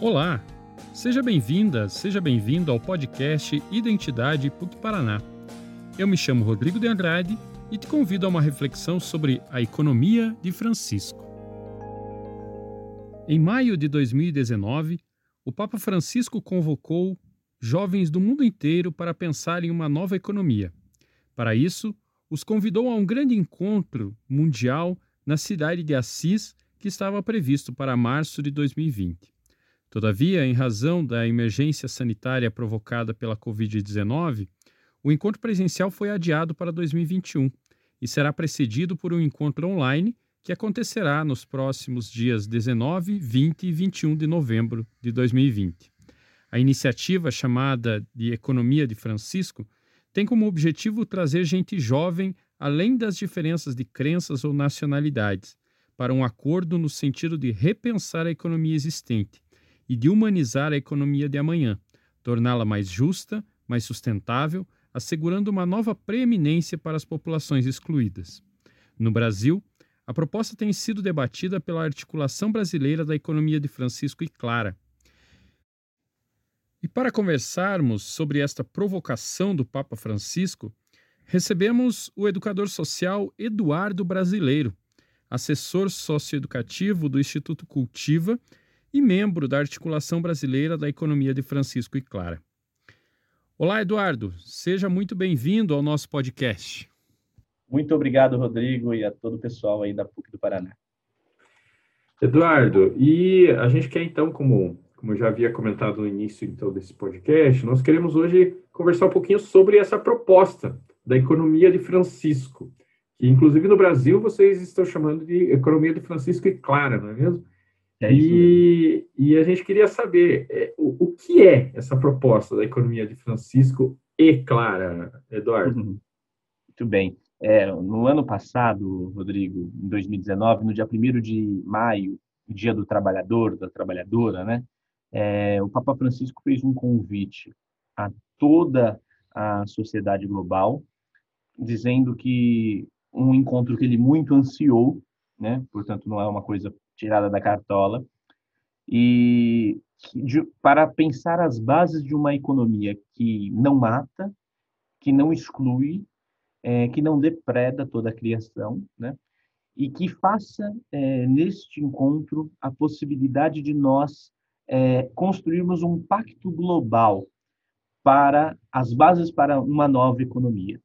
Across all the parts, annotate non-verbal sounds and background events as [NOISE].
Olá, seja bem-vinda, seja bem-vindo ao podcast Identidade PUC Paraná. Eu me chamo Rodrigo de Andrade e te convido a uma reflexão sobre a economia de Francisco. Em maio de 2019, o Papa Francisco convocou jovens do mundo inteiro para pensar em uma nova economia. Para isso, os convidou a um grande encontro mundial na cidade de Assis, que estava previsto para março de 2020. Todavia, em razão da emergência sanitária provocada pela Covid-19, o encontro presencial foi adiado para 2021 e será precedido por um encontro online que acontecerá nos próximos dias 19, 20 e 21 de novembro de 2020. A iniciativa, chamada de Economia de Francisco, tem como objetivo trazer gente jovem além das diferenças de crenças ou nacionalidades, para um acordo no sentido de repensar a economia existente e de humanizar a economia de amanhã, torná-la mais justa, mais sustentável, assegurando uma nova preeminência para as populações excluídas. No Brasil, a proposta tem sido debatida pela Articulação Brasileira da Economia de Francisco e Clara. E para conversarmos sobre esta provocação do Papa Francisco, recebemos o educador social Eduardo Brasileiro, assessor socioeducativo do Instituto Cultiva e membro da Articulação Brasileira da Economia de Francisco e Clara. Olá, Eduardo. Seja muito bem-vindo ao nosso podcast. Muito obrigado, Rodrigo, e a todo o pessoal aí da PUC do Paraná. Eduardo, e a gente quer então, como, como eu já havia comentado no início então desse podcast, nós queremos hoje conversar um pouquinho sobre essa proposta da economia de Francisco, que inclusive no Brasil vocês estão chamando de economia de Francisco e Clara, não é mesmo? É e, e, a gente queria saber é, o, o, que é essa proposta da economia de Francisco e Clara, Eduardo. Uhum. Muito bem. É, no ano passado, Rodrigo, em 2019, no dia 1 de maio, Dia do Trabalhador, da Trabalhadora, né? É, o Papa Francisco fez um convite a toda a sociedade global, dizendo que um encontro que ele muito ansiou, né? Portanto, não é uma coisa tirada da cartola, e de, para pensar as bases de uma economia que não mata, que não exclui, é, que não depreda toda a criação, né? e que faça é, neste encontro a possibilidade de nós é, construirmos um pacto global para as bases para uma nova economia.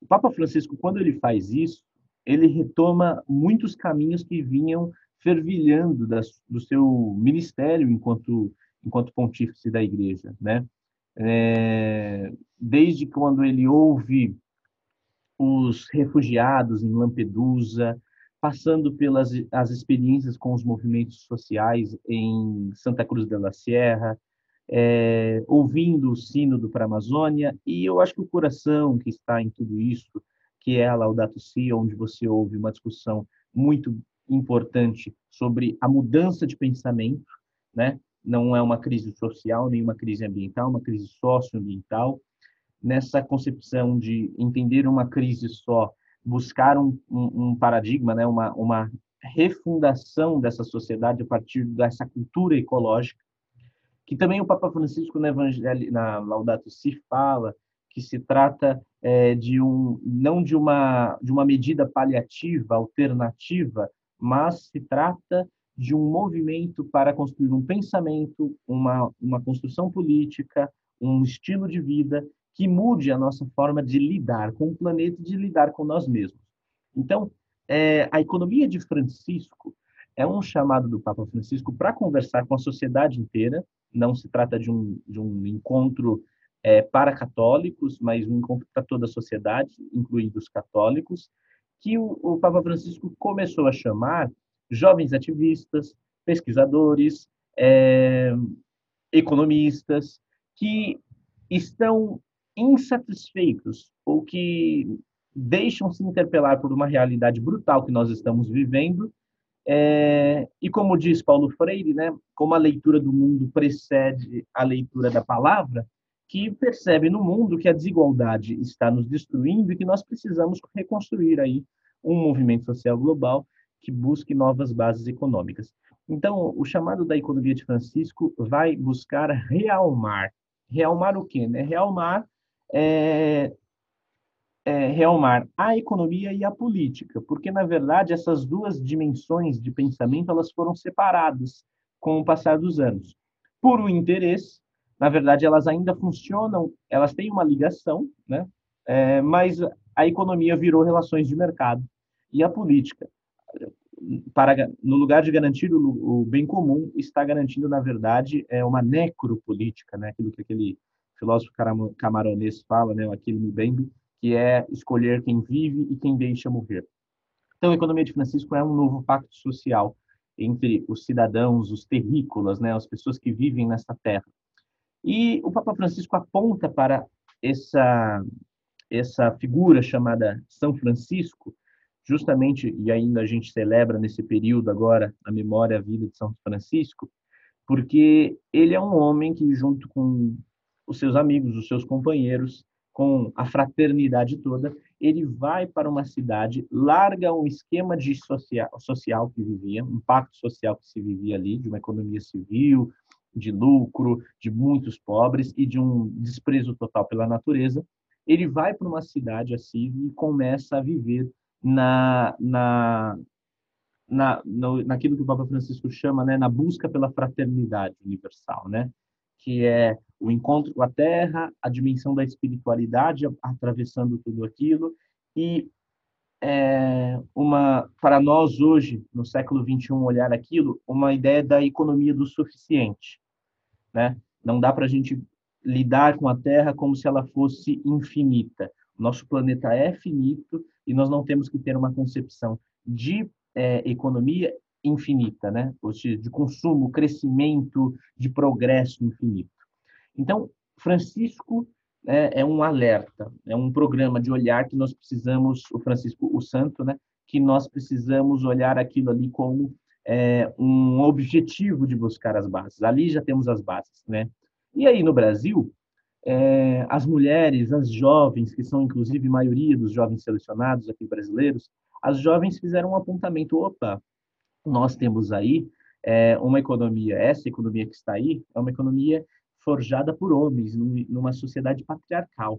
O Papa Francisco, quando ele faz isso, ele retoma muitos caminhos que vinham fervilhando do seu ministério enquanto enquanto pontífice da Igreja, né? É, desde quando ele ouve os refugiados em Lampedusa, passando pelas as experiências com os movimentos sociais em Santa Cruz de la Sierra, é, ouvindo o sínodo para a Amazônia, e eu acho que o coração que está em tudo isso, que é a Laudato Si, onde você ouve uma discussão muito importante sobre a mudança de pensamento, né? Não é uma crise social, nem uma crise ambiental, uma crise socioambiental. Nessa concepção de entender uma crise só, buscar um, um, um paradigma, né? Uma, uma refundação dessa sociedade a partir dessa cultura ecológica, que também o Papa Francisco no Evangelho, na Laudato Si fala que se trata é, de um não de uma de uma medida paliativa alternativa mas se trata de um movimento para construir um pensamento, uma, uma construção política, um estilo de vida que mude a nossa forma de lidar com o planeta e de lidar com nós mesmos. Então, é, a economia de Francisco é um chamado do Papa Francisco para conversar com a sociedade inteira. Não se trata de um, de um encontro é, para católicos, mas um encontro para toda a sociedade, incluindo os católicos, que o, o Papa Francisco começou a chamar jovens ativistas, pesquisadores, é, economistas, que estão insatisfeitos ou que deixam se interpelar por uma realidade brutal que nós estamos vivendo. É, e como diz Paulo Freire, né, como a leitura do mundo precede a leitura da palavra, que percebe no mundo que a desigualdade está nos destruindo e que nós precisamos reconstruir aí um movimento social global que busque novas bases econômicas. Então, o chamado da economia de Francisco vai buscar realmar. Realmar o quê? Né? Realmar é, é, realmar a economia e a política, porque na verdade essas duas dimensões de pensamento elas foram separadas com o passar dos anos. Por um interesse, na verdade elas ainda funcionam, elas têm uma ligação, né? É, mas a economia virou relações de mercado e a política para no lugar de garantir o, o, bem comum, está garantindo, na verdade, é uma necropolítica, né? aquilo que aquele filósofo camaronês fala, né? aquele Mbembe, que é escolher quem vive e quem deixa morrer. Então, a economia de Francisco é um novo pacto social entre os cidadãos, os terrícolas, né? as pessoas que vivem nessa terra. E o Papa Francisco aponta para essa, essa figura chamada São Francisco, justamente, e ainda a gente celebra nesse período agora a memória, a vida de São Francisco, porque ele é um homem que, junto com os seus amigos, os seus companheiros, com a fraternidade toda, ele vai para uma cidade, larga um esquema de social, social que vivia, um pacto social que se vivia ali, de uma economia civil, de lucro, de muitos pobres e de um desprezo total pela natureza. Ele vai para uma cidade assim e começa a viver na, na, na, no, naquilo que o Papa Francisco chama, né, na busca pela fraternidade universal, né, que é o encontro com a Terra, a dimensão da espiritualidade atravessando tudo aquilo e é, uma para nós hoje no século 21 olhar aquilo uma ideia da economia do suficiente, né? Não dá para a gente lidar com a Terra como se ela fosse infinita. Nosso planeta é finito e nós não temos que ter uma concepção de é, economia infinita, né? Ou seja, de consumo, crescimento, de progresso infinito. Então, Francisco é, é, um alerta, é um programa de olhar que nós precisamos, o Francisco, o Santo, né? Que nós precisamos olhar aquilo ali como é, um objetivo de buscar as bases. Ali já temos as bases, né? E aí no Brasil, é, as mulheres, as jovens, que são inclusive maioria dos jovens selecionados aqui brasileiros, as jovens fizeram um apontamento: opa, nós temos aí é, uma economia, essa economia que está aí, é uma economia forjada por homens, numa sociedade patriarcal.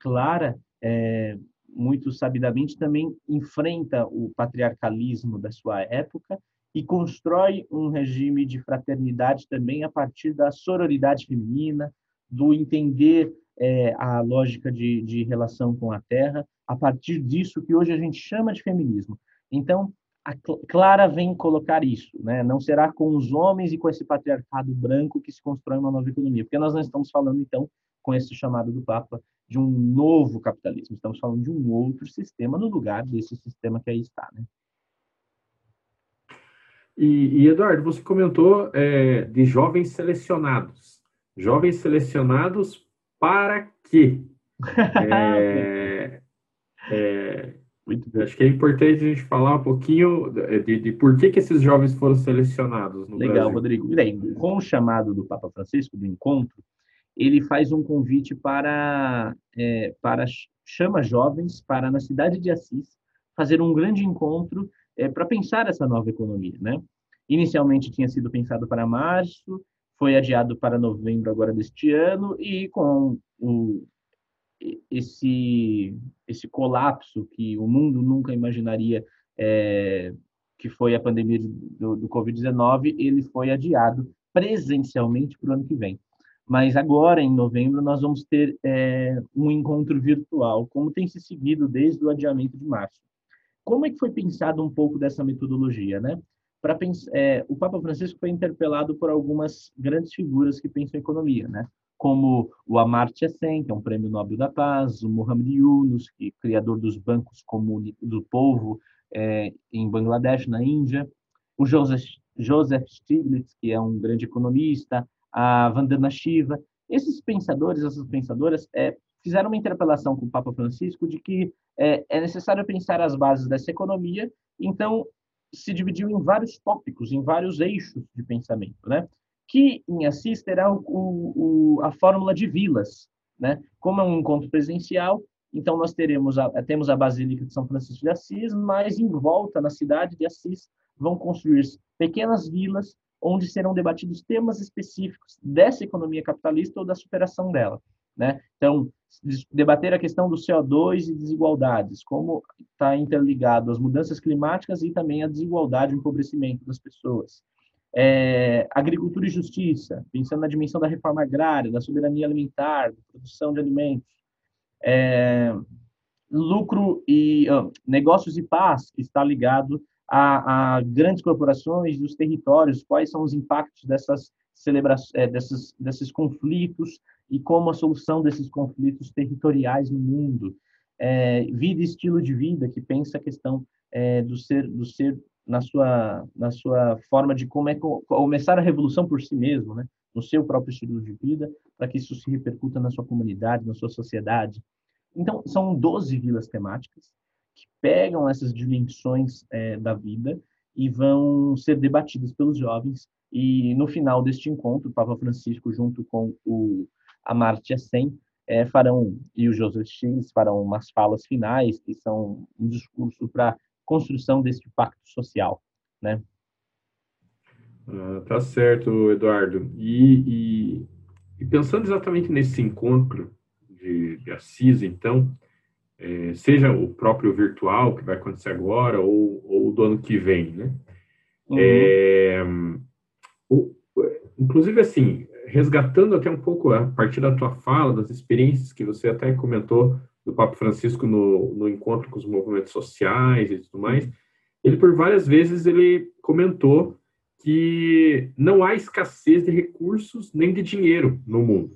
Clara, é, muito sabidamente, também enfrenta o patriarcalismo da sua época e constrói um regime de fraternidade também a partir da sororidade feminina, do entender é, a lógica de, de relação com a Terra, a partir disso que hoje a gente chama de feminismo. Então, Clara vem colocar isso, né? Não será com os homens e com esse patriarcado branco que se constrói uma nova economia, porque nós não estamos falando então com esse chamado do Papa de um novo capitalismo, estamos falando de um outro sistema no lugar desse sistema que aí está, né? E, e Eduardo, você comentou é, de jovens selecionados. Jovens selecionados para quê? [LAUGHS] É, é, acho que é importante a gente falar um pouquinho de, de por que, que esses jovens foram selecionados no Legal, Brasil. Rodrigo. Bem, com o chamado do Papa Francisco, do encontro, ele faz um convite para, é, para chama jovens para, na cidade de Assis, fazer um grande encontro é, para pensar essa nova economia. Né? Inicialmente tinha sido pensado para março, foi adiado para novembro agora deste ano e com o, esse esse colapso que o mundo nunca imaginaria é, que foi a pandemia do, do Covid-19, ele foi adiado presencialmente para o ano que vem. Mas agora, em novembro, nós vamos ter é, um encontro virtual, como tem se seguido desde o adiamento de março. Como é que foi pensado um pouco dessa metodologia, né? para é, o Papa Francisco foi interpelado por algumas grandes figuras que pensam em economia, né? Como o Amartya Sen, que é um prêmio Nobel da Paz, o Mohamed Yunus, que é criador dos bancos comune, do povo é, em Bangladesh, na Índia, o Joseph, Joseph Stiglitz, que é um grande economista, a Vandana Shiva. Esses pensadores, essas pensadoras, é, fizeram uma interpelação com o Papa Francisco de que é, é necessário pensar as bases dessa economia. Então, se dividiu em vários tópicos, em vários eixos de pensamento, né? Que em Assis terá o, o, a fórmula de vilas, né? Como é um encontro presencial, então nós teremos a, temos a Basílica de São Francisco de Assis, mas em volta na cidade de Assis vão construir pequenas vilas onde serão debatidos temas específicos dessa economia capitalista ou da superação dela. Né? Então, debater a questão do CO2 e desigualdades, como está interligado às mudanças climáticas e também à desigualdade e empobrecimento das pessoas. É, agricultura e justiça, pensando na dimensão da reforma agrária, da soberania alimentar, da produção de alimentos. É, lucro e uh, negócios e paz, que está ligado a, a, grandes corporações dos territórios, quais são os impactos dessas celebrações, é, desses, desses conflitos e como a solução desses conflitos territoriais no mundo. É, vida e estilo de vida, que pensa a questão é, do ser do ser na sua na sua forma de como é começar a revolução por si mesmo, né? no seu próprio estilo de vida, para que isso se repercuta na sua comunidade, na sua sociedade. Então, são 12 vilas temáticas que pegam essas dimensões é, da vida e vão ser debatidas pelos jovens. E no final deste encontro, o Papa Francisco, junto com o Amartya Sen, é, farão, e o Joseph Stiglitz farão umas falas finais, que são um discurso para construção desse pacto social, né? Ah, tá certo, Eduardo. E, e, e, pensando exatamente nesse encontro de, de Assis, então, é, seja o próprio virtual que vai acontecer agora ou, ou do ano que vem, né? Uhum. É, o, inclusive, assim, resgatando até um pouco a partir da tua fala, das experiências que você até comentou do Papa Francisco no, no encontro com os movimentos sociais e tudo mais, ele por várias vezes ele comentou que não há escassez de recursos nem de dinheiro no mundo,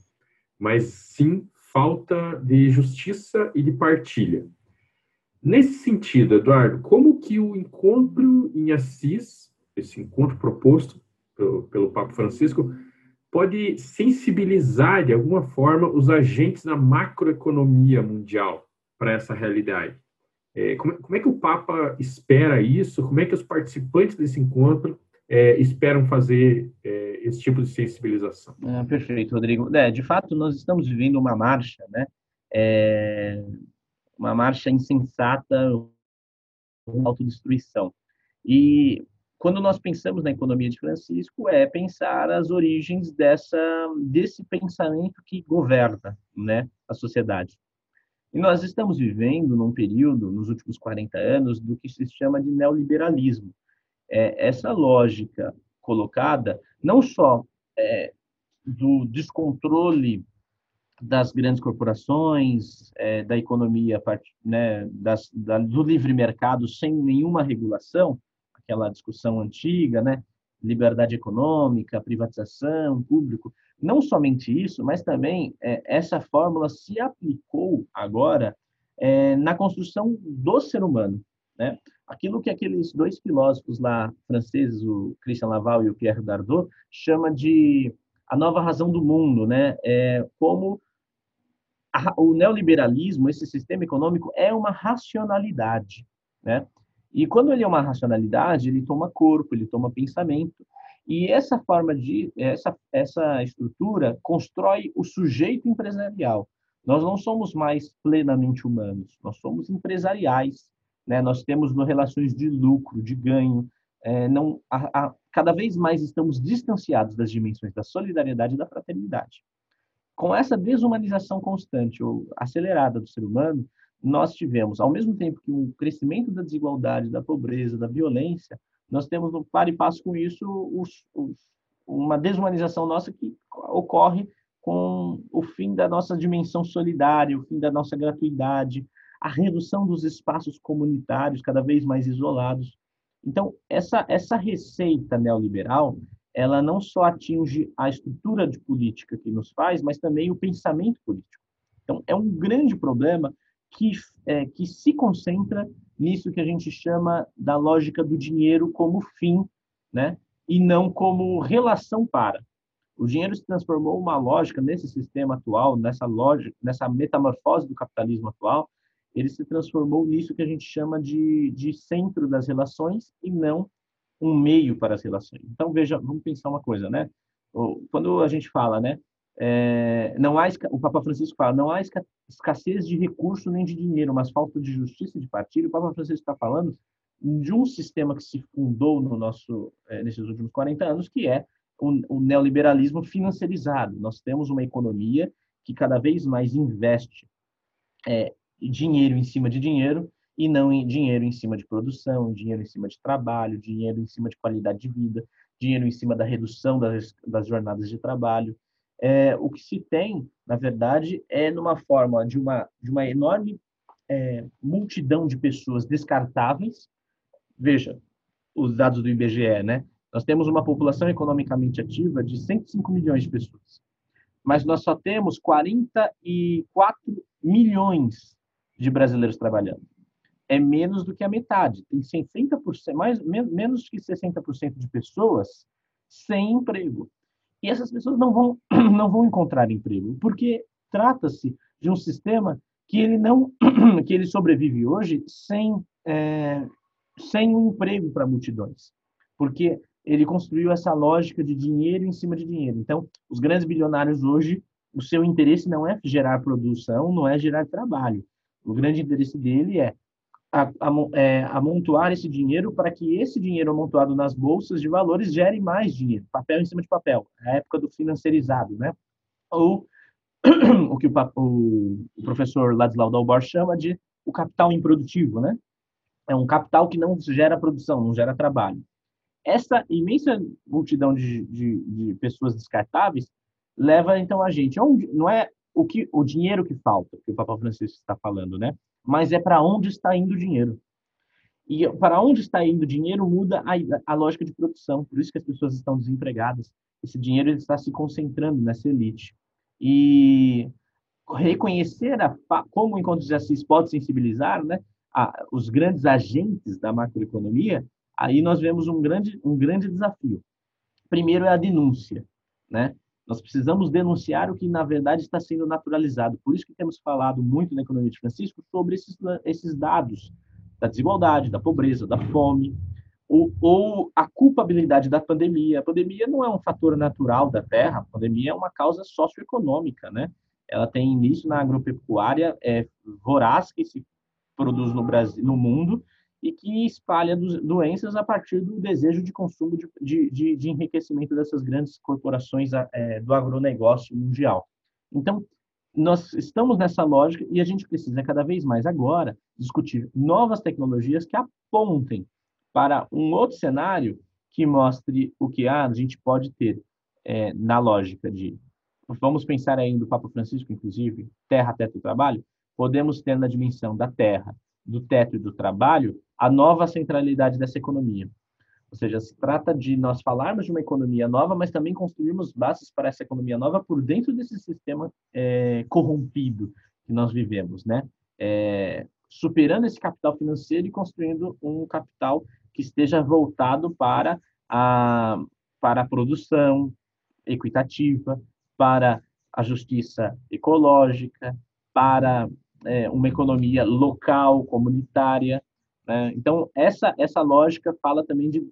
mas sim falta de justiça e de partilha. Nesse sentido, Eduardo, como que o encontro em Assis, esse encontro proposto pelo, pelo Papa Francisco, pode sensibilizar de alguma forma os agentes da macroeconomia mundial para essa realidade? É, como, como, é que o Papa espera isso? Como é que os participantes desse encontro é, esperam fazer é, esse tipo de sensibilização. Ah, perfeito, Rodrigo. É, de fato, nós estamos vivendo uma marcha, né? É, uma marcha insensata, uma autodestruição. E quando nós pensamos na economia de Francisco, é pensar as origens dessa desse pensamento que governa, né, a sociedade. E nós estamos vivendo num período, nos últimos 40 anos, do que se chama de neoliberalismo, é, essa lógica colocada, não só é, do descontrole das grandes corporações, é, da economia, né, das, da, do livre mercado sem nenhuma regulação, aquela discussão antiga, né, liberdade econômica, privatização, público, não somente isso, mas também é, essa fórmula se aplicou agora é, na construção do ser humano, né? Aquilo que aqueles dois filósofos lá franceses, o Christian Laval e o Pierre Dardot, chama de a nova razão do mundo, né? É como a, o neoliberalismo, esse sistema econômico é uma racionalidade, né? E quando ele é uma racionalidade, ele toma corpo, ele toma pensamento. E essa forma de essa essa estrutura constrói o sujeito empresarial. Nós não somos mais plenamente humanos, nós somos empresariais né? Nós temos relações de lucro, de ganho, é, não, a, a, cada vez mais estamos distanciados das dimensões da solidariedade e da fraternidade. Com essa desumanização constante ou acelerada do ser humano, nós tivemos, ao mesmo tempo que um crescimento da desigualdade, da pobreza, da violência, nós temos no par e passo com isso os, os, uma desumanização nossa que ocorre com o fim da nossa dimensão solidária, o fim da nossa gratuidade, a redução dos espaços comunitários cada vez mais isolados. Então, essa, essa receita neoliberal, ela não só atinge a estrutura de política que nos faz, mas também o pensamento político. Então, é um grande problema que, é, que se concentra nisso que a gente chama da lógica do dinheiro como fim, né? e não como relação para. O dinheiro se transformou uma lógica nesse sistema atual, nessa lógica, nessa metamorfose do capitalismo atual, ele se transformou nisso que a gente chama de, de centro das relações e não um meio para as relações. Então, veja, vamos pensar uma coisa, né? Quando a gente fala, né? É, não há, o Papa Francisco fala, não há escassez de recurso nem de dinheiro, mas falta de justiça de partilha. O Papa Francisco está falando de um sistema que se fundou no nosso, é, nesses últimos 40 anos, que é o, o neoliberalismo financiarizado. Nós temos uma economia que cada vez mais investe é, dinheiro em cima de dinheiro e não em dinheiro em cima de produção, dinheiro em cima de trabalho, dinheiro em cima de qualidade de vida, dinheiro em cima da redução das, das jornadas de trabalho. É, o que se tem, na verdade, é numa forma de uma, de uma enorme é, multidão de pessoas descartáveis. Veja, os dados do IBGE, né? Nós temos uma população economicamente ativa de 105 milhões de pessoas, mas nós só temos 44 milhões de brasileiros trabalhando. É menos do que a metade. Tem 60%, mais, menos que 60% de pessoas sem emprego. E essas pessoas não vão, [CLEARS THROAT] não vão encontrar emprego, porque trata-se de um sistema que ele não [CLEARS THROAT] que ele sobrevive hoje sem é, sem um emprego para multidões, porque ele construiu essa lógica de dinheiro em cima de dinheiro. Então, os grandes bilionários hoje, o seu interesse não é gerar produção, não é gerar trabalho. O grande interesse dele é, é amontoar esse dinheiro para que esse dinheiro amontoado nas bolsas de valores gere mais dinheiro, papel em cima de papel, a época do financiarizado, né? Ou [CLEARS THROAT] o que o, o, professor Ladislau Dalbar chama de o capital improdutivo, né? É um capital que não gera produção, não gera trabalho. Essa imensa multidão de, de, de pessoas descartáveis leva então a gente, não é o que o dinheiro que falta, que o Papa Francisco está falando, né? Mas é para onde está indo o dinheiro. E para onde está indo o dinheiro muda a, a lógica de produção. Por isso que as pessoas estão desempregadas. Esse dinheiro está se concentrando nessa elite e reconhecer a, como o Encontro de Assis pode sensibilizar né, a, os grandes agentes da macroeconomia, aí nós vemos um grande, um grande desafio. Primeiro é a denúncia. Né? Nós precisamos denunciar o que, na verdade, está sendo naturalizado. Por isso que temos falado muito na economia de Francisco sobre esses, esses dados da desigualdade, da pobreza, da fome, ou, ou, a culpabilidade da pandemia. A pandemia não é um fator natural da Terra, a pandemia é uma causa socioeconômica, né? Ela tem início na agropecuária é, voraz que se produz no Brasil, no mundo, e que espalha doenças a partir do desejo de consumo de, de, de enriquecimento dessas grandes corporações é, do agronegócio mundial. Então, nós estamos nessa lógica e a gente precisa cada vez mais agora discutir novas tecnologias que apontem para um outro cenário que mostre o que ah, a gente pode ter é, na lógica de vamos pensar aí do Papa Francisco, inclusive, terra, teto trabalho, podemos ter na dimensão da terra, do teto e do trabalho a nova centralidade dessa economia. Ou seja, se trata de nós falarmos de uma economia nova, mas também construirmos bases para essa economia nova por dentro desse sistema é, corrompido que nós vivemos, né? É, superando esse capital financeiro e construindo um capital que esteja voltado para a, para a produção equitativa, para a justiça ecológica, para é, uma economia local, comunitária. Né? Então, essa, essa lógica fala também de,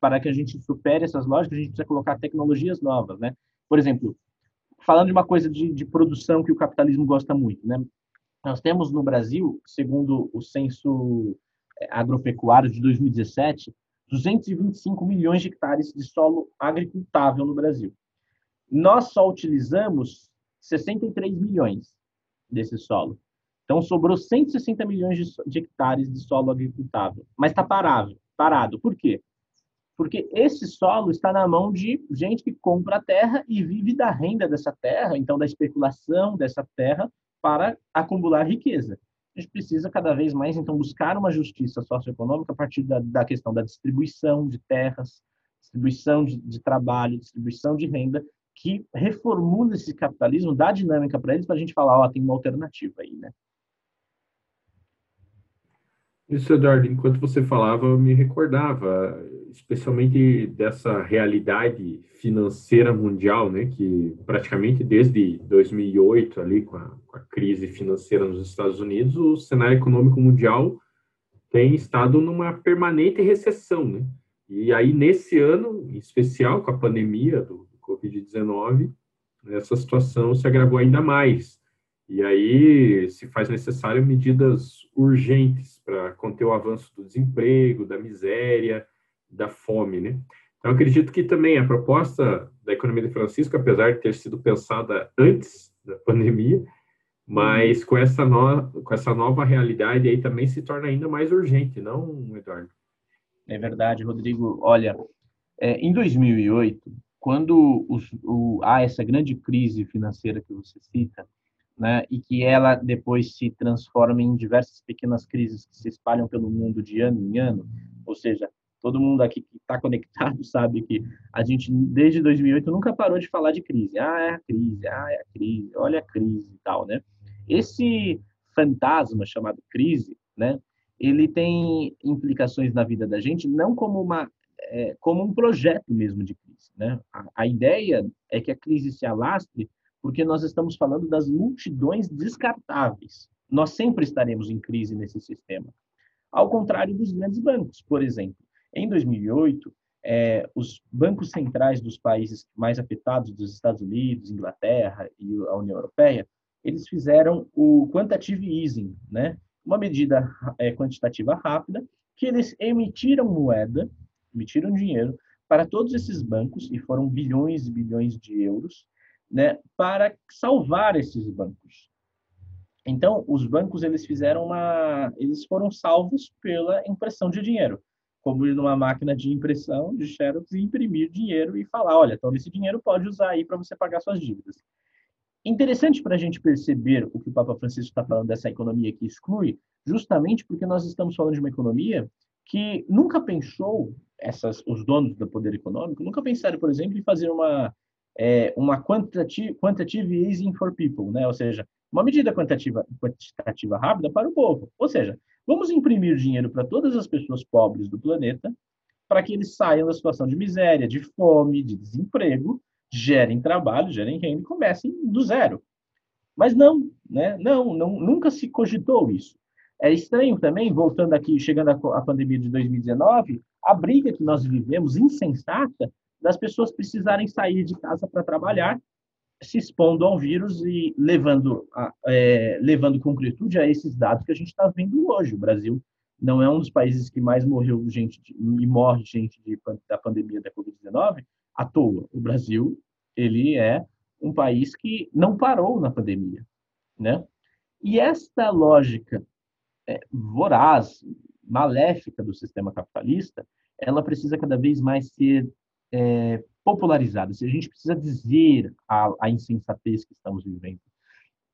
para que a gente supere essas lógicas, a gente precisa colocar tecnologias novas. Né? Por exemplo, falando de uma coisa de, de produção que o capitalismo gosta muito, né? nós temos no Brasil, segundo o censo agropecuário de 2017, 225 milhões de hectares de solo agricultável no Brasil. Nós só utilizamos 63 milhões desse solo. Então, sobrou 160 milhões de, de hectares de solo agricultável. Mas está parado. Parado. Por quê? Porque esse solo está na mão de gente que compra a terra e vive da renda dessa terra, então da especulação dessa terra para acumular riqueza a gente precisa cada vez mais, então, buscar uma justiça socioeconômica a partir da, da questão da distribuição de terras, distribuição de, de trabalho, distribuição de renda, que reformula esse capitalismo, dá dinâmica para eles, para a gente falar, ó, tem uma alternativa aí, né? Isso, Eduardo, enquanto você falava, eu me recordava, especialmente dessa realidade financeira mundial, né, que praticamente desde 2008, ali, com a, com a crise financeira nos Estados Unidos, o cenário econômico mundial tem estado numa permanente recessão, né? E aí, nesse ano, em especial, com a pandemia do, do Covid-19, essa situação se agravou ainda mais. E aí se faz necessário medidas urgentes para conter o avanço do desemprego, da miséria, da fome, né? Então acredito que também a proposta da economia de Francisco, apesar de ter sido pensada antes da pandemia, mas com essa, no, com essa nova realidade aí também se torna ainda mais urgente, não, Eduardo? É verdade, Rodrigo. Olha, é, em 2008, quando os, o, há essa grande crise financeira que você cita, né, e que ela depois se transforma em diversas pequenas crises que se espalham pelo mundo de ano em ano, ou seja, todo mundo aqui que está conectado [LAUGHS] sabe que a gente, desde 2008, nunca parou de falar de crise. Ah, é a crise, ah, é a crise, olha a crise e tal, né? Esse fantasma chamado crise, né, ele tem implicações na vida da gente não como uma é, como um projeto mesmo de crise, né? A, a ideia é que a crise se alastre porque nós estamos falando das multidões descartáveis. Nós sempre estaremos em crise nesse sistema. Ao contrário dos grandes bancos, por exemplo. Em 2008, é, os bancos centrais dos países mais afetados, dos Estados Unidos, Inglaterra e a União Europeia, eles fizeram o quantitative easing, né? uma medida é, quantitativa rápida, que eles emitiram moeda, emitiram dinheiro para todos esses bancos, e foram bilhões e bilhões de euros, né, para salvar esses bancos. Então, os bancos eles fizeram uma, eles foram salvos pela impressão de dinheiro, como ir numa máquina de impressão de xerox e imprimir dinheiro e falar, olha, então esse dinheiro pode usar aí para você pagar suas dívidas. Interessante para a gente perceber o que o Papa Francisco está falando dessa economia que exclui, justamente porque nós estamos falando de uma economia que nunca pensou essas, os donos do poder econômico nunca pensaram, por exemplo, em fazer uma é, uma quantitative, quantitative easing for people, né? Ou seja, uma medida quantitativa, quantitativa rápida para o povo. Ou seja, vamos imprimir dinheiro para todas as pessoas pobres do planeta para que eles saiam da situação de miséria, de fome, de desemprego, gerem trabalho, gerem renda e comecem do zero. Mas não, né? Não, não, nunca se cogitou isso. É estranho também, voltando aqui, chegando à pandemia de 2019, a briga que nós vivemos insensata das pessoas precisarem sair de casa para trabalhar, se expondo ao vírus e levando, a, é, levando concretude a esses dados que a gente está vendo hoje. O Brasil não é um dos países que mais morreu gente de, e morre gente de, da pandemia da Covid-19 à toa. O Brasil, ele é um país que não parou na pandemia, né? E esta lógica é, voraz, maléfica do sistema capitalista, ela precisa cada vez mais ser é, se a gente precisa dizer a, a insensatez que estamos vivendo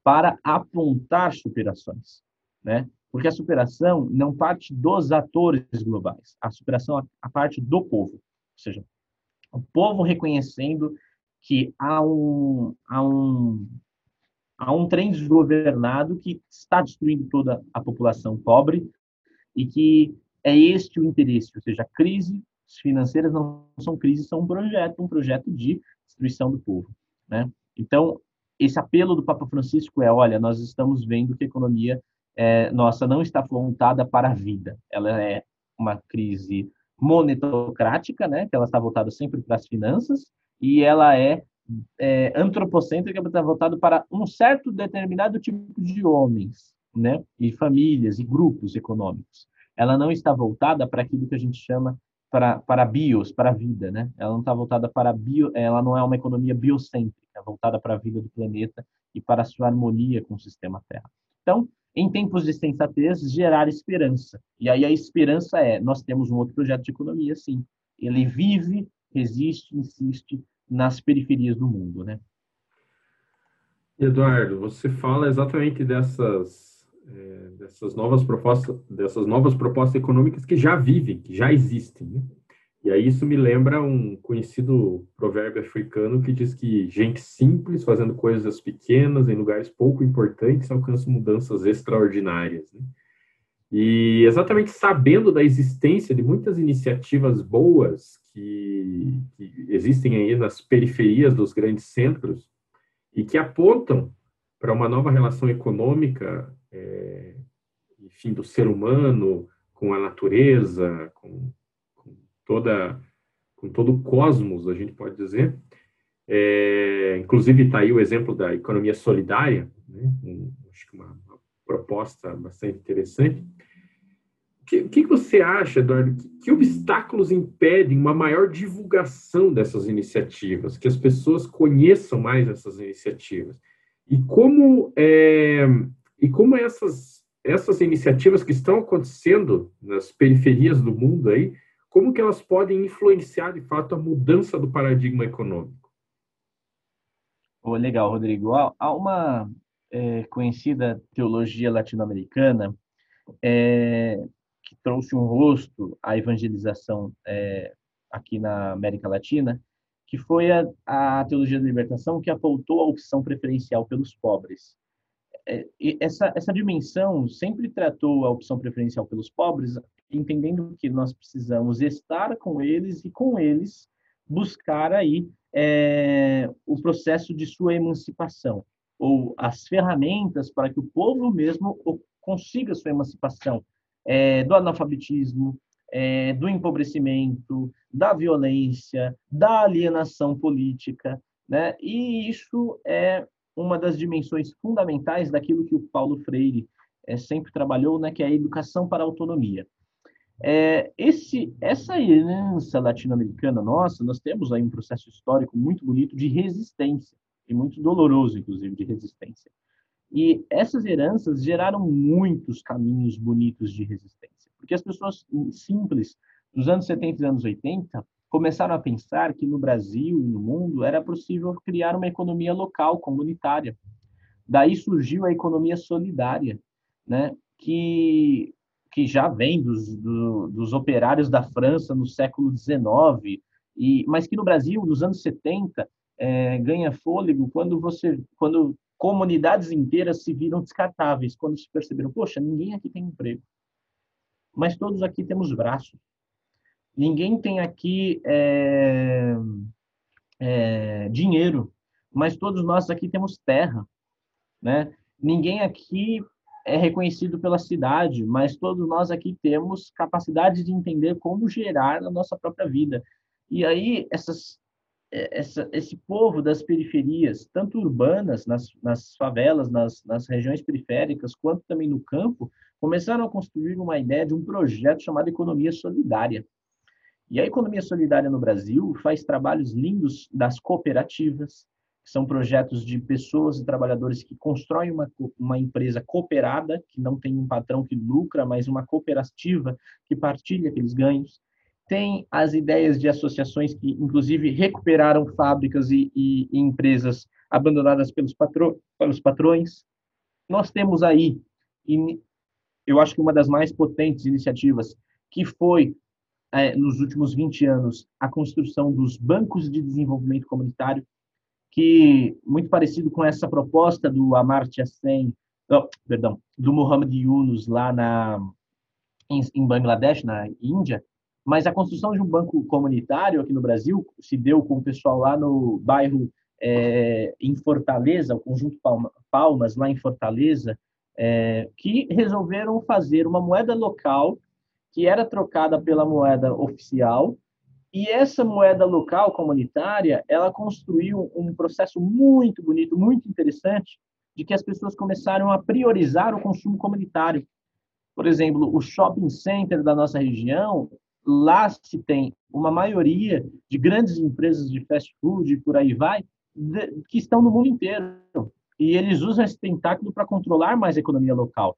para apontar superações, né? Porque a superação não parte dos atores globais, a superação a, a parte do povo, ou seja, o povo reconhecendo que há um, há um, há um trem desgovernado que está destruindo toda a população pobre e que é este o interesse, ou seja, a crise financeiras não são crises, são um projeto, um projeto de destruição do povo, né? Então, esse apelo do Papa Francisco é, olha, nós estamos vendo que a economia é, nossa não está voltada para a vida, ela é uma crise monetocrática, né? Que ela está voltada sempre para as finanças e ela é, é antropocêntrica, está voltada para um certo determinado tipo de homens, né? E famílias e grupos econômicos. Ela não está voltada para aquilo que a gente chama para, para bios, para a vida, né? Ela não está voltada para bio, ela não é uma economia biocêntrica, é voltada para a vida do planeta e para a sua harmonia com o sistema Terra. Então, em tempos de sensatez, gerar esperança. E aí a esperança é, nós temos um outro projeto de economia, sim. Ele vive, resiste, insiste nas periferias do mundo, né? Eduardo, você fala exatamente dessas é, dessas novas propostas, dessas novas propostas econômicas que já vivem, que já existem. Né? E aí isso me lembra um conhecido provérbio africano que diz que gente simples fazendo coisas pequenas em lugares pouco importantes alcança mudanças extraordinárias. Né? E exatamente sabendo da existência de muitas iniciativas boas que, que existem aí nas periferias dos grandes centros e que apontam para uma nova relação econômica é, enfim, do ser humano com a natureza, com, com, toda, com todo o cosmos, a gente pode dizer, É, inclusive, está aí o exemplo da economia solidária, né? um, acho que uma, uma, proposta bastante interessante. O que, que, você acha, Eduardo? Que, que, obstáculos impedem uma maior divulgação dessas iniciativas, que as pessoas conheçam mais essas iniciativas? E como, é, e como essas, essas iniciativas que estão acontecendo nas periferias do mundo aí, como que elas podem influenciar, de fato, a mudança do paradigma econômico? Oh, legal, Rodrigo. Há uma é, conhecida teologia latino-americana é, que trouxe um rosto à evangelização é, aqui na América Latina, que foi a, a, teologia da libertação que apontou a opção preferencial pelos pobres. É, essa, essa dimensão sempre tratou a opção preferencial pelos pobres, entendendo que nós precisamos estar com eles e com eles buscar aí é, o processo de sua emancipação ou as ferramentas para que o povo mesmo consiga sua emancipação é, do analfabetismo, é, do empobrecimento, da violência, da alienação política, né? E isso é uma das dimensões fundamentais daquilo que o Paulo Freire é, sempre trabalhou, né? Que é a educação para a autonomia. É, esse, essa herança latino-americana nossa, nós temos aí um processo histórico muito bonito de resistência, e muito doloroso, inclusive, de resistência. E essas heranças geraram muitos caminhos bonitos de resistência, porque as pessoas simples dos anos 70 e anos 80 começaram a pensar que no Brasil e no mundo era possível criar uma economia local, comunitária. Daí surgiu a economia solidária, né? que que já vem dos, do, dos operários da França no século XIX, e, mas que no Brasil, nos anos 70, é, ganha fôlego quando você, quando comunidades inteiras se viram descartáveis, quando se perceberam, poxa, ninguém aqui tem emprego, mas todos aqui temos braços. Ninguém tem aqui é, é, dinheiro, mas todos nós aqui temos terra, né? Ninguém aqui é reconhecido pela cidade, mas todos nós aqui temos capacidade de entender como gerar a nossa própria vida. E aí, essas, é, essa, esse povo das periferias, tanto urbanas, nas, nas favelas, nas, nas regiões periféricas, quanto também no campo, começaram a construir uma ideia de um projeto chamado Economia Solidária. E a Economia Solidária no Brasil faz trabalhos lindos das cooperativas, são projetos de pessoas e trabalhadores que constroem uma, uma empresa cooperada, que não tem um patrão que lucra, mas uma cooperativa que partilha aqueles ganhos. Tem as ideias de associações que, inclusive, recuperaram fábricas e, e, e empresas abandonadas pelos, patro, pelos patrões. Nós temos aí, eu acho que uma das mais potentes iniciativas, que foi, é, nos últimos 20 anos, a construção dos bancos de desenvolvimento comunitário, que muito parecido com essa proposta do Amartya Sen, oh, perdão, do Muhammad Yunus lá na em, em, Bangladesh, na Índia, mas a construção de um banco comunitário aqui no Brasil se deu com o pessoal lá no bairro é, em Fortaleza, o conjunto Palmas lá em Fortaleza, é, que resolveram fazer uma moeda local que era trocada pela moeda oficial e essa moeda local comunitária, ela construiu um processo muito bonito, muito interessante, de que as pessoas começaram a priorizar o consumo comunitário. Por exemplo, o shopping center da nossa região, lá se tem uma maioria de grandes empresas de fast food e por aí vai, que estão no mundo inteiro. E eles usam esse tentáculo para controlar mais a economia local.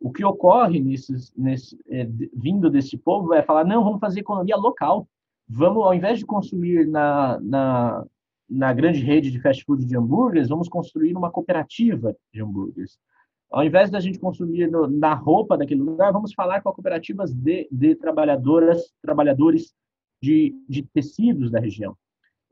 O que ocorre nesses, nesse, é, vindo desse povo é falar: não, vamos fazer economia local vamos, ao invés de consumir na, na, na grande rede de fast food de hambúrgueres, vamos construir uma cooperativa de hambúrgueres. Ao invés da gente consumir no, na roupa daquele lugar, vamos falar com cooperativas de, de trabalhadoras, trabalhadores de, de tecidos da região.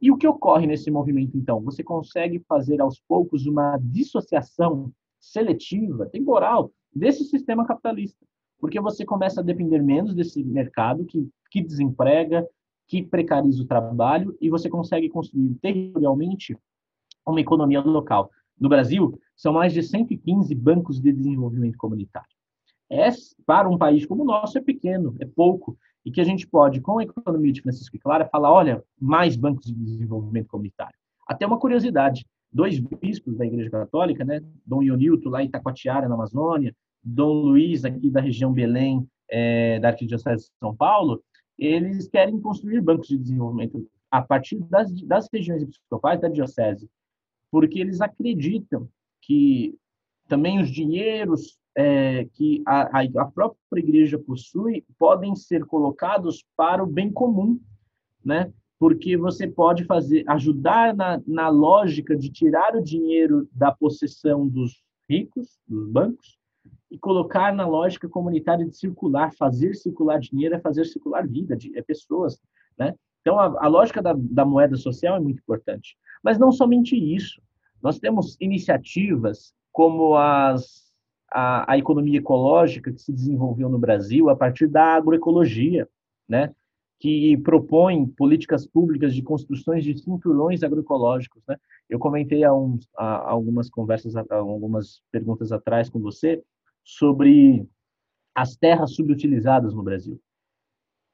E o que ocorre nesse movimento, então? Você consegue fazer aos poucos uma dissociação seletiva, temporal, desse sistema capitalista, porque você começa a depender menos desse mercado que, que desemprega, que precariza o trabalho e você consegue construir territorialmente uma economia local. No Brasil, são mais de 115 bancos de desenvolvimento comunitário. É, para um país como o nosso, é pequeno, é pouco, e que a gente pode, com a economia de Francisco e Clara, falar, olha, mais bancos de desenvolvimento comunitário. Até uma curiosidade, dois bispos da Igreja Católica, né, Dom Ionilto, lá em Itacoatiara, na Amazônia, Dom Luiz, aqui da região Belém, é, da Arquidiocese de São Paulo, eles querem construir bancos de desenvolvimento a partir das, das regiões episcopais da diocese, porque eles acreditam que também os dinheiros é, que a, a, própria igreja possui podem ser colocados para o bem comum, né? Porque você pode fazer, ajudar na, na lógica de tirar o dinheiro da possessão dos ricos, dos bancos, e colocar na lógica comunitária de circular, fazer circular dinheiro é fazer circular vida, de, é pessoas, né? Então, a, a lógica da, da moeda social é muito importante. Mas não somente isso. Nós temos iniciativas como as, a, a economia ecológica que se desenvolveu no Brasil a partir da agroecologia, né? que propõe políticas públicas de construções de cinturões agroecológicos. Né? Eu comentei há, há algumas conversas, há algumas perguntas atrás com você sobre as terras subutilizadas no Brasil.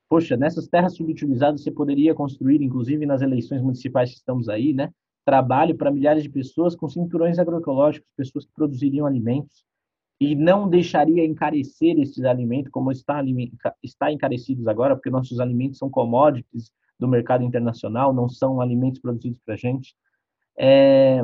Poxa, nessas terras subutilizadas você poderia construir, inclusive nas eleições municipais que estamos aí, né? Trabalho para milhares de pessoas com cinturões agroecológicos, pessoas que produziriam alimentos e não deixaria encarecer esses alimentos como está, está encarecidos agora, porque nossos alimentos são commodities do mercado internacional, não são alimentos produzidos para a gente. É,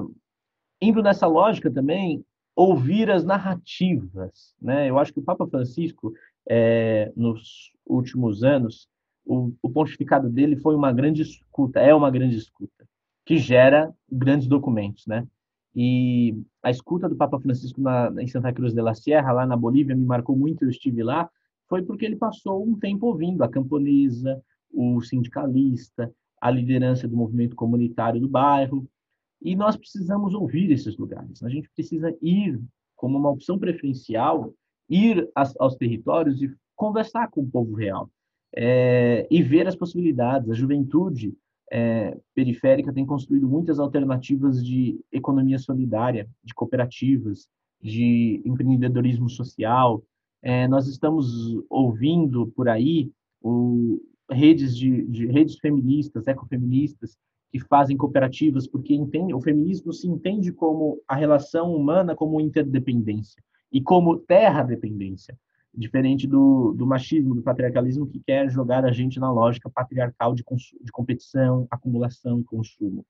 indo nessa lógica também, ouvir as narrativas, né? Eu acho que o Papa Francisco, é, nos últimos anos, o, o, pontificado dele foi uma grande escuta, é uma grande escuta, que gera grandes documentos, né? E a escuta do Papa Francisco na, em Santa Cruz de la Sierra, lá na Bolívia, me marcou muito, eu estive lá, foi porque ele passou um tempo ouvindo a camponesa, o sindicalista, a liderança do movimento comunitário do bairro, e nós precisamos ouvir esses lugares. A gente precisa ir como uma opção preferencial, ir aos territórios e conversar com o povo real é, e ver as possibilidades. A juventude é, periférica tem construído muitas alternativas de economia solidária, de cooperativas, de empreendedorismo social. É, nós estamos ouvindo por aí o, redes de, de redes feministas, ecofeministas, que fazem cooperativas, porque entende, o feminismo se entende como a relação humana como interdependência e como terra-dependência, diferente do, do machismo, do patriarcalismo, que quer jogar a gente na lógica patriarcal de, de competição, acumulação e consumo.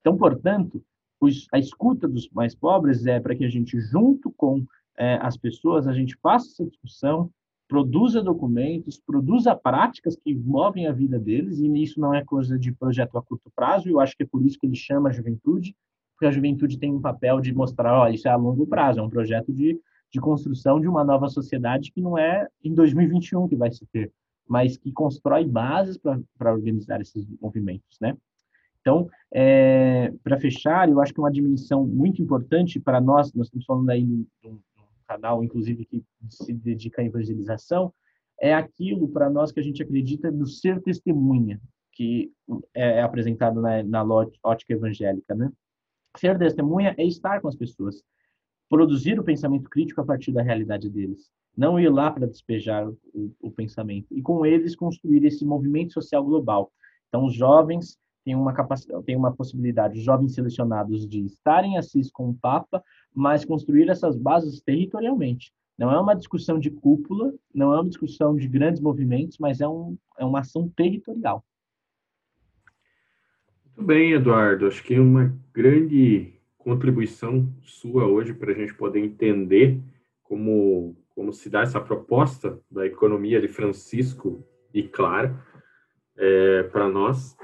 Então, portanto, os, a escuta dos mais pobres é para que a gente, junto com é, as pessoas, a gente faça essa discussão, produza documentos, produza práticas que movem a vida deles, e isso não é coisa de projeto a curto prazo, eu acho que é por isso que ele chama a juventude, porque a juventude tem um papel de mostrar, ó, isso é a longo prazo, é um projeto de, de construção de uma nova sociedade que não é em 2021 que vai se ter, mas que constrói bases para organizar esses movimentos, né? Então, é, para fechar, eu acho que uma dimensão muito importante para nós, nós estamos falando aí de um canal, inclusive, que se dedica à evangelização, é aquilo para nós que a gente acredita no ser testemunha, que é, é apresentado na, na ótica evangélica, né? Ser testemunha é estar com as pessoas, produzir o pensamento crítico a partir da realidade deles, não ir lá para despejar o, o pensamento e com eles construir esse movimento social global. Então, os jovens têm uma capacidade, têm uma possibilidade, os jovens selecionados de estarem assis com o Papa, mas construir essas bases territorialmente. Não é uma discussão de cúpula, não é uma discussão de grandes movimentos, mas é, um, é uma ação territorial. Muito bem, Eduardo. Acho que uma grande contribuição sua hoje para a gente poder entender como, como se dá essa proposta da economia de Francisco e Clara é, para nós.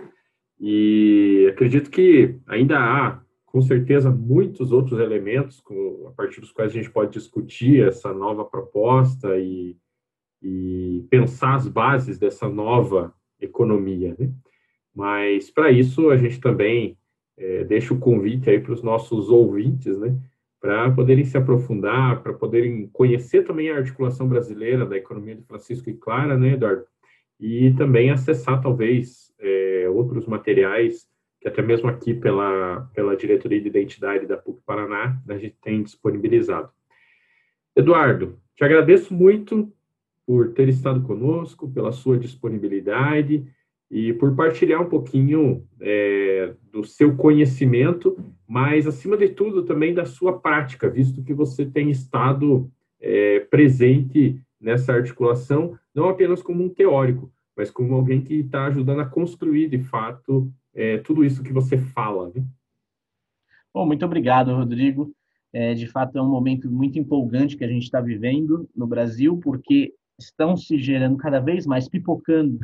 E acredito que ainda há com certeza muitos outros elementos a partir dos quais a gente pode discutir essa nova proposta e, e pensar as bases dessa nova economia. Né? Mas para isso a gente também é, deixa o convite aí para os nossos ouvintes, né? para poderem se aprofundar, para poderem conhecer também a articulação brasileira da economia de Francisco e Clara, né, Eduardo? E também acessar talvez é, outros materiais que até mesmo aqui pela, pela Diretoria de Identidade da PUC Paraná, a gente tem disponibilizado. Eduardo, te agradeço muito por ter estado conosco, pela sua disponibilidade e por partilhar um pouquinho é, do seu conhecimento, mas, acima de tudo, também da sua prática, visto que você tem estado é, presente nessa articulação, não apenas como um teórico, mas como alguém que está ajudando a construir, de fato, é, tudo isso que você fala. Né? Bom, muito obrigado, Rodrigo. É, de fato, é um momento muito empolgante que a gente está vivendo no Brasil, porque estão se gerando cada vez mais, pipocando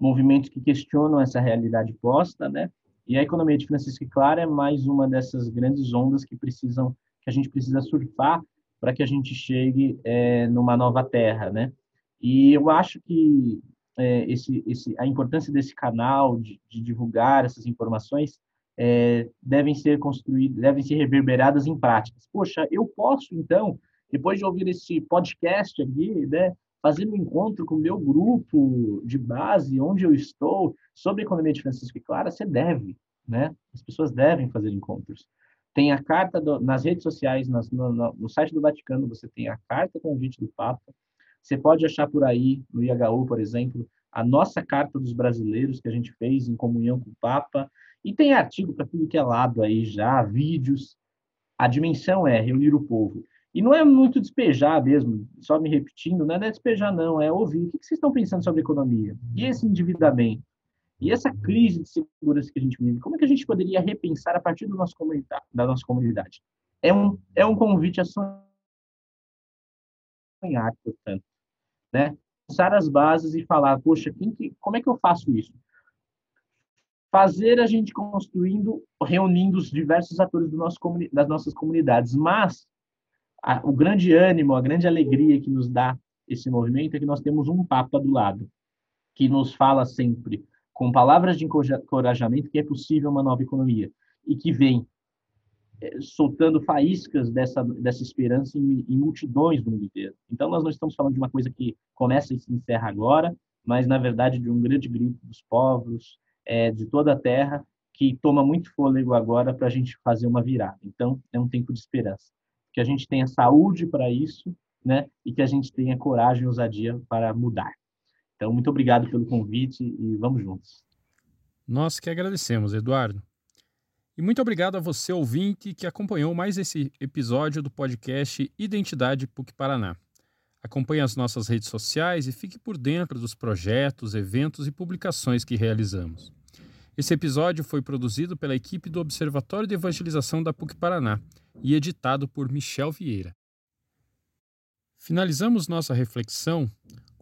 movimentos que questionam essa realidade posta, né? E a economia de Francisco e Clara é mais uma dessas grandes ondas que precisam, que a gente precisa surfar para que a gente chegue é, numa nova terra, né? E eu acho que é, esse, esse, a importância desse canal de, de divulgar essas informações é, devem ser construídas, devem ser reverberadas em práticas. Poxa, eu posso então, depois de ouvir esse podcast aqui, né, fazer um encontro com o meu grupo de base, onde eu estou, sobre economia de Francisco e Clara, você deve, né? As pessoas devem fazer encontros. Tem a carta do, nas redes sociais, nas, no, no, site do Vaticano, você tem a carta convite do Papa. Você pode achar por aí, no IHU, por exemplo, a nossa carta dos brasileiros que a gente fez em comunhão com o Papa. E tem artigo para tudo que é lado aí já, vídeos. A dimensão é reunir o povo. E não é muito despejar mesmo, só me repetindo, não é despejar, não, é ouvir. O que vocês estão pensando sobre economia? E esse endividamento? E essa crise de segurança que a gente vive? Como é que a gente poderia repensar a partir do nosso da nossa comunidade? É um, é um convite a sonhar, portanto. Né? Pensar as bases e falar, poxa, que, como é que eu faço isso? fazer a gente construindo, reunindo os diversos atores do nosso, das nossas comunidades. Mas a, o grande ânimo, a grande alegria que nos dá esse movimento é que nós temos um Papa do lado, que nos fala sempre, com palavras de encorajamento, que é possível uma nova economia, e que vem é, soltando faíscas dessa, dessa esperança em, em multidões do mundo inteiro. Então, nós não estamos falando de uma coisa que começa e se encerra agora, mas, na verdade, de um grande grito dos povos, é, de toda a terra que toma muito fôlego agora para a gente fazer uma virada. Então, é um tempo de esperança. Que a gente tenha saúde para isso, né? E que a gente tenha coragem e ousadia para mudar. Então, muito obrigado pelo convite e vamos juntos. Nós que agradecemos, Eduardo. E muito obrigado a você, ouvinte, que acompanhou mais esse episódio do podcast Identidade PUC Paraná. Acompanhe as nossas redes sociais e fique por dentro dos projetos, eventos e publicações que realizamos. Esse episódio foi produzido pela equipe do Observatório de Evangelização da PUC Paraná e editado por Michel Vieira. Finalizamos nossa reflexão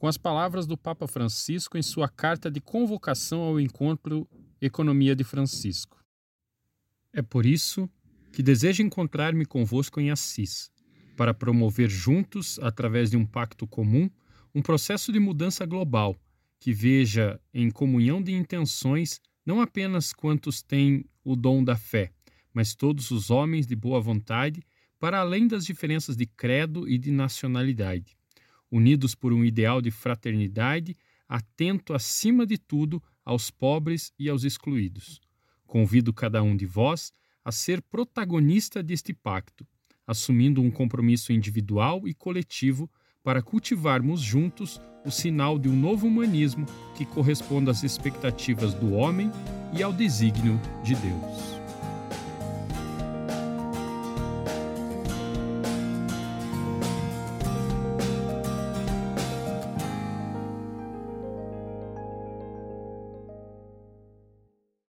com as palavras do Papa Francisco em sua carta de convocação ao encontro Economia de Francisco. É por isso que desejo encontrar-me convosco em Assis para promover juntos, através de um pacto comum, um processo de mudança global que veja em comunhão de intenções não apenas quantos têm o dom da fé, mas todos os homens de boa vontade, para além das diferenças de credo e de nacionalidade, unidos por um ideal de fraternidade, atento acima de tudo aos pobres e aos excluídos. Convido cada um de vós a ser protagonista deste pacto assumindo um compromisso individual e coletivo para cultivarmos juntos o sinal de um novo humanismo que corresponda às expectativas do homem e ao desígnio de Deus.